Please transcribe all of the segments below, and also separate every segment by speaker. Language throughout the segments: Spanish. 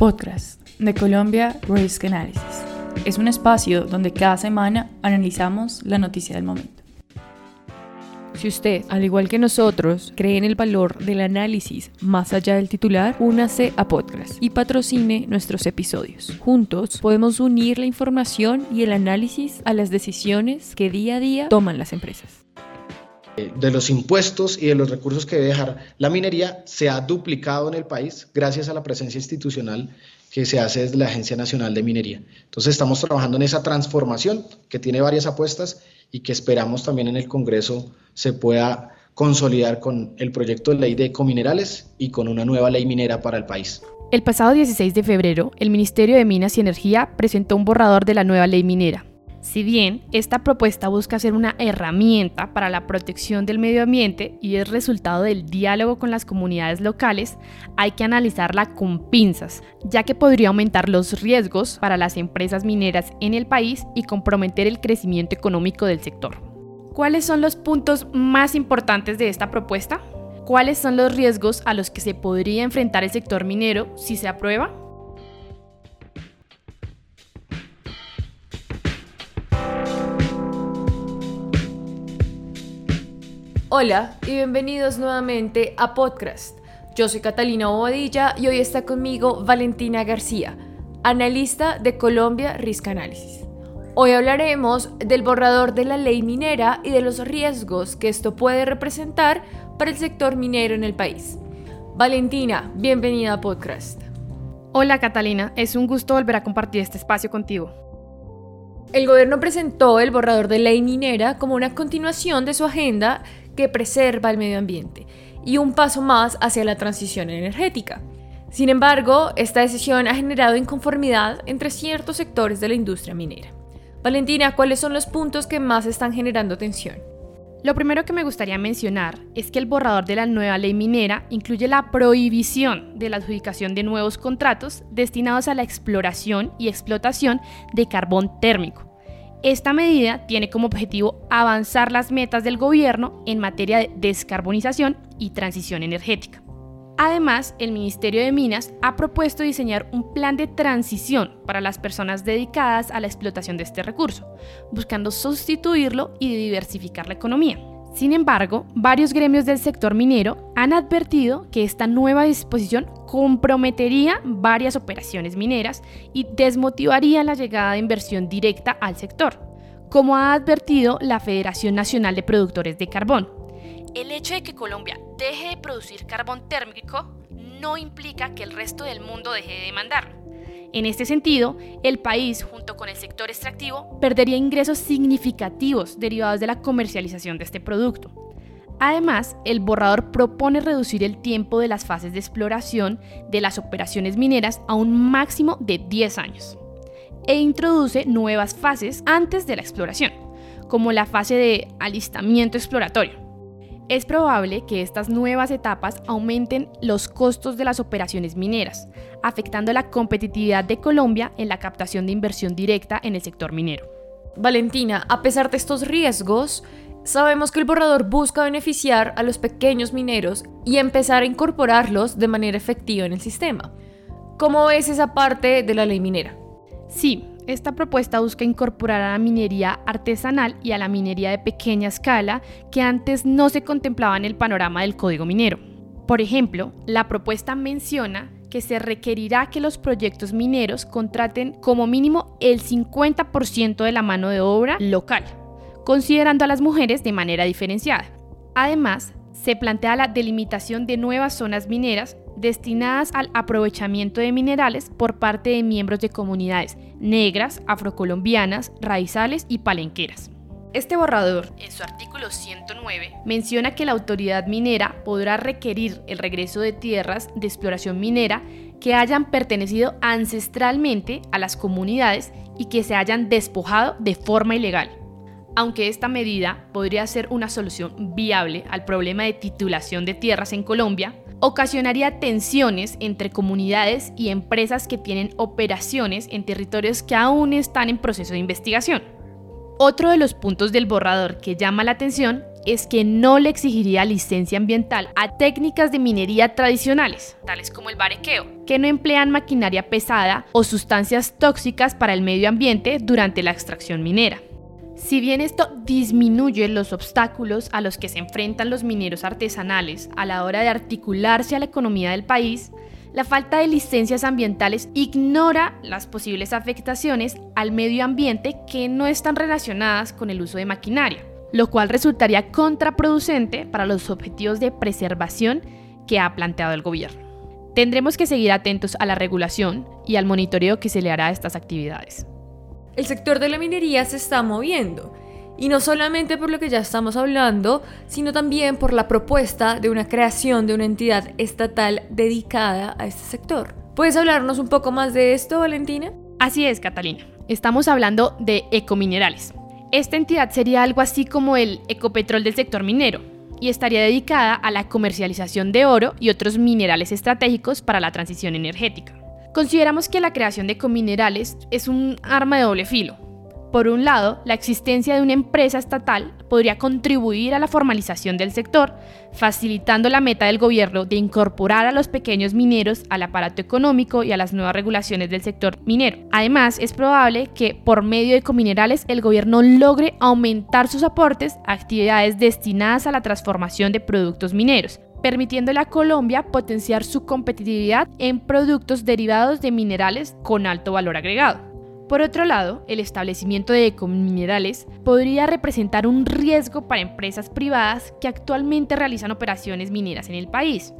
Speaker 1: Podcast de Colombia Risk Analysis. Es un espacio donde cada semana analizamos la noticia del momento.
Speaker 2: Si usted, al igual que nosotros, cree en el valor del análisis más allá del titular, únase a Podcast y patrocine nuestros episodios. Juntos podemos unir la información y el análisis a las decisiones que día a día toman las empresas
Speaker 3: de los impuestos y de los recursos que debe dejar la minería se ha duplicado en el país gracias a la presencia institucional que se hace desde la Agencia Nacional de Minería. Entonces estamos trabajando en esa transformación que tiene varias apuestas y que esperamos también en el Congreso se pueda consolidar con el proyecto de ley de ecominerales y con una nueva ley minera para el país.
Speaker 2: El pasado 16 de febrero, el Ministerio de Minas y Energía presentó un borrador de la nueva ley minera, si bien esta propuesta busca ser una herramienta para la protección del medio ambiente y es resultado del diálogo con las comunidades locales, hay que analizarla con pinzas, ya que podría aumentar los riesgos para las empresas mineras en el país y comprometer el crecimiento económico del sector. ¿Cuáles son los puntos más importantes de esta propuesta? ¿Cuáles son los riesgos a los que se podría enfrentar el sector minero si se aprueba?
Speaker 4: Hola y bienvenidos nuevamente a Podcast. Yo soy Catalina Bobadilla y hoy está conmigo Valentina García, analista de Colombia Risk Analysis. Hoy hablaremos del borrador de la ley minera y de los riesgos que esto puede representar para el sector minero en el país. Valentina, bienvenida a Podcast.
Speaker 2: Hola Catalina, es un gusto volver a compartir este espacio contigo.
Speaker 4: El gobierno presentó el borrador de ley minera como una continuación de su agenda que preserva el medio ambiente y un paso más hacia la transición energética. Sin embargo, esta decisión ha generado inconformidad entre ciertos sectores de la industria minera. Valentina, ¿cuáles son los puntos que más están generando tensión?
Speaker 2: Lo primero que me gustaría mencionar es que el borrador de la nueva ley minera incluye la prohibición de la adjudicación de nuevos contratos destinados a la exploración y explotación de carbón térmico, esta medida tiene como objetivo avanzar las metas del gobierno en materia de descarbonización y transición energética. Además, el Ministerio de Minas ha propuesto diseñar un plan de transición para las personas dedicadas a la explotación de este recurso, buscando sustituirlo y diversificar la economía. Sin embargo, varios gremios del sector minero han advertido que esta nueva disposición comprometería varias operaciones mineras y desmotivaría la llegada de inversión directa al sector, como ha advertido la Federación Nacional de Productores de Carbón. El hecho de que Colombia deje de producir carbón térmico no implica que el resto del mundo deje de demandarlo. En este sentido, el país, junto con el sector extractivo, perdería ingresos significativos derivados de la comercialización de este producto. Además, el borrador propone reducir el tiempo de las fases de exploración de las operaciones mineras a un máximo de 10 años e introduce nuevas fases antes de la exploración, como la fase de alistamiento exploratorio. Es probable que estas nuevas etapas aumenten los costos de las operaciones mineras, afectando la competitividad de Colombia en la captación de inversión directa en el sector minero.
Speaker 4: Valentina, a pesar de estos riesgos, Sabemos que el borrador busca beneficiar a los pequeños mineros y empezar a incorporarlos de manera efectiva en el sistema. ¿Cómo ves esa parte de la ley minera?
Speaker 2: Sí, esta propuesta busca incorporar a la minería artesanal y a la minería de pequeña escala que antes no se contemplaba en el panorama del código minero. Por ejemplo, la propuesta menciona que se requerirá que los proyectos mineros contraten como mínimo el 50% de la mano de obra local considerando a las mujeres de manera diferenciada. Además, se plantea la delimitación de nuevas zonas mineras destinadas al aprovechamiento de minerales por parte de miembros de comunidades negras, afrocolombianas, raizales y palenqueras. Este borrador, en su artículo 109, menciona que la autoridad minera podrá requerir el regreso de tierras de exploración minera que hayan pertenecido ancestralmente a las comunidades y que se hayan despojado de forma ilegal. Aunque esta medida podría ser una solución viable al problema de titulación de tierras en Colombia, ocasionaría tensiones entre comunidades y empresas que tienen operaciones en territorios que aún están en proceso de investigación. Otro de los puntos del borrador que llama la atención es que no le exigiría licencia ambiental a técnicas de minería tradicionales, tales como el barequeo, que no emplean maquinaria pesada o sustancias tóxicas para el medio ambiente durante la extracción minera. Si bien esto disminuye los obstáculos a los que se enfrentan los mineros artesanales a la hora de articularse a la economía del país, la falta de licencias ambientales ignora las posibles afectaciones al medio ambiente que no están relacionadas con el uso de maquinaria, lo cual resultaría contraproducente para los objetivos de preservación que ha planteado el gobierno. Tendremos que seguir atentos a la regulación y al monitoreo que se le hará a estas actividades.
Speaker 4: El sector de la minería se está moviendo y no solamente por lo que ya estamos hablando, sino también por la propuesta de una creación de una entidad estatal dedicada a este sector. ¿Puedes hablarnos un poco más de esto, Valentina?
Speaker 2: Así es, Catalina. Estamos hablando de ecominerales. Esta entidad sería algo así como el ecopetrol del sector minero y estaría dedicada a la comercialización de oro y otros minerales estratégicos para la transición energética. Consideramos que la creación de ecominerales es un arma de doble filo, por un lado, la existencia de una empresa estatal podría contribuir a la formalización del sector, facilitando la meta del gobierno de incorporar a los pequeños mineros al aparato económico y a las nuevas regulaciones del sector minero. Además, es probable que por medio de cominerales el gobierno logre aumentar sus aportes a actividades destinadas a la transformación de productos mineros, permitiéndole a Colombia potenciar su competitividad en productos derivados de minerales con alto valor agregado. Por otro lado, el establecimiento de ecominerales podría representar un riesgo para empresas privadas que actualmente realizan operaciones mineras en el país,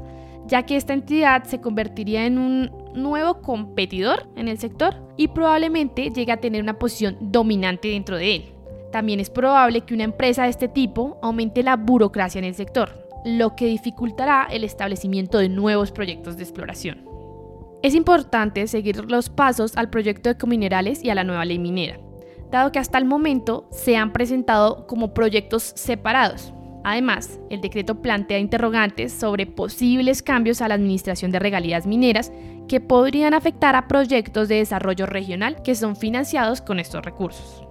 Speaker 2: ya que esta entidad se convertiría en un nuevo competidor en el sector y probablemente llegue a tener una posición dominante dentro de él. También es probable que una empresa de este tipo aumente la burocracia en el sector, lo que dificultará el establecimiento de nuevos proyectos de exploración. Es importante seguir los pasos al proyecto de Ecominerales y a la nueva ley minera, dado que hasta el momento se han presentado como proyectos separados. Además, el decreto plantea interrogantes sobre posibles cambios a la administración de regalías mineras que podrían afectar a proyectos de desarrollo regional que son financiados con estos recursos.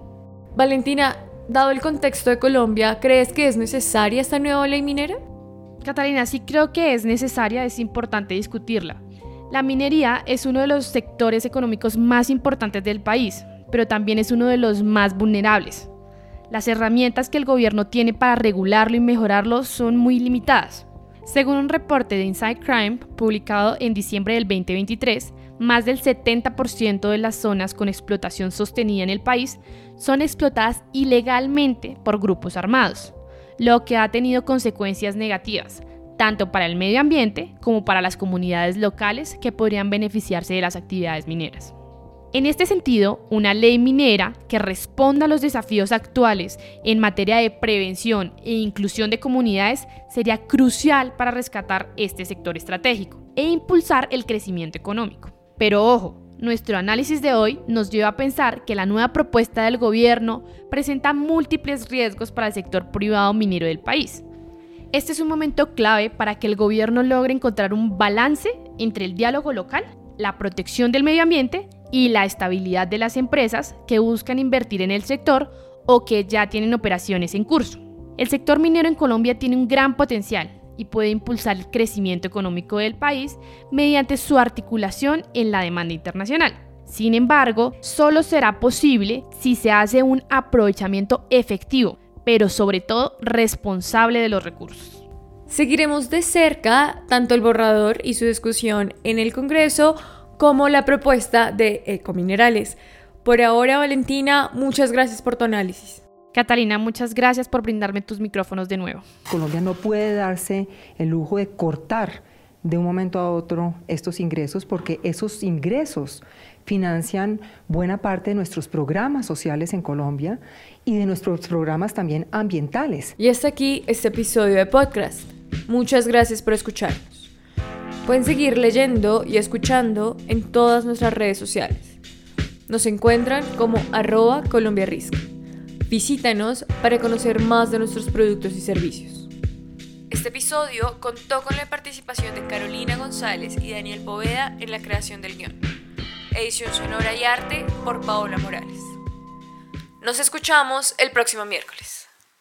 Speaker 4: Valentina, dado el contexto de Colombia, ¿crees que es necesaria esta nueva ley minera?
Speaker 2: Catalina, sí creo que es necesaria, es importante discutirla. La minería es uno de los sectores económicos más importantes del país, pero también es uno de los más vulnerables. Las herramientas que el gobierno tiene para regularlo y mejorarlo son muy limitadas. Según un reporte de Inside Crime publicado en diciembre del 2023, más del 70% de las zonas con explotación sostenida en el país son explotadas ilegalmente por grupos armados, lo que ha tenido consecuencias negativas, tanto para el medio ambiente como para las comunidades locales que podrían beneficiarse de las actividades mineras. En este sentido, una ley minera que responda a los desafíos actuales en materia de prevención e inclusión de comunidades sería crucial para rescatar este sector estratégico e impulsar el crecimiento económico. Pero ojo, nuestro análisis de hoy nos lleva a pensar que la nueva propuesta del gobierno presenta múltiples riesgos para el sector privado minero del país, este es un momento clave para que el gobierno logre encontrar un balance entre el diálogo local, la protección del medio ambiente y la estabilidad de las empresas que buscan invertir en el sector o que ya tienen operaciones en curso. El sector minero en Colombia tiene un gran potencial y puede impulsar el crecimiento económico del país mediante su articulación en la demanda internacional. Sin embargo, solo será posible si se hace un aprovechamiento efectivo pero sobre todo responsable de los recursos.
Speaker 4: Seguiremos de cerca tanto el borrador y su discusión en el Congreso como la propuesta de Ecominerales. Por ahora, Valentina, muchas gracias por tu análisis.
Speaker 2: Catalina, muchas gracias por brindarme tus micrófonos de nuevo.
Speaker 5: Colombia no puede darse el lujo de cortar de un momento a otro estos ingresos porque esos ingresos financian buena parte de nuestros programas sociales en Colombia y de nuestros programas también ambientales.
Speaker 4: Y hasta aquí este episodio de podcast. Muchas gracias por escucharnos. Pueden seguir leyendo y escuchando en todas nuestras redes sociales. Nos encuentran como arroba Colombia Visítanos para conocer más de nuestros productos y servicios. Este episodio contó con la participación de Carolina González y Daniel Poveda en la creación del guion edición sonora y arte por Paola Morales. Nos escuchamos el próximo miércoles.